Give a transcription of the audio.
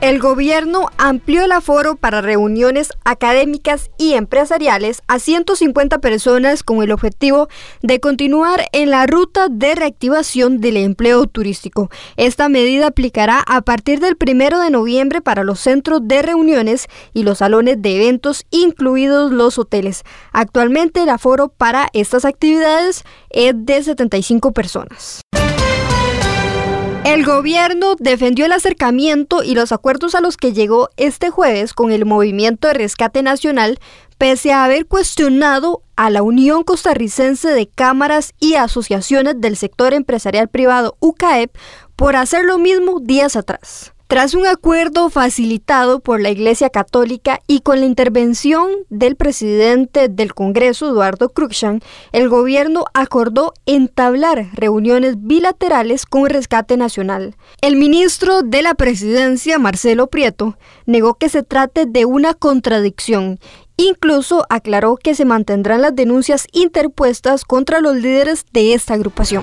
El gobierno amplió el aforo para reuniones académicas y empresariales a 150 personas con el objetivo de continuar en la ruta de reactivación del empleo turístico. Esta medida aplicará a partir del 1 de noviembre para los centros de reuniones y los salones de eventos, incluidos los hoteles. Actualmente el aforo para estas actividades es de 75 personas. El gobierno defendió el acercamiento y los acuerdos a los que llegó este jueves con el Movimiento de Rescate Nacional, pese a haber cuestionado a la Unión Costarricense de Cámaras y Asociaciones del Sector Empresarial Privado, UCAEP, por hacer lo mismo días atrás. Tras un acuerdo facilitado por la Iglesia Católica y con la intervención del presidente del Congreso, Eduardo Cruikshank, el gobierno acordó entablar reuniones bilaterales con Rescate Nacional. El ministro de la Presidencia, Marcelo Prieto, negó que se trate de una contradicción Incluso aclaró que se mantendrán las denuncias interpuestas contra los líderes de esta agrupación.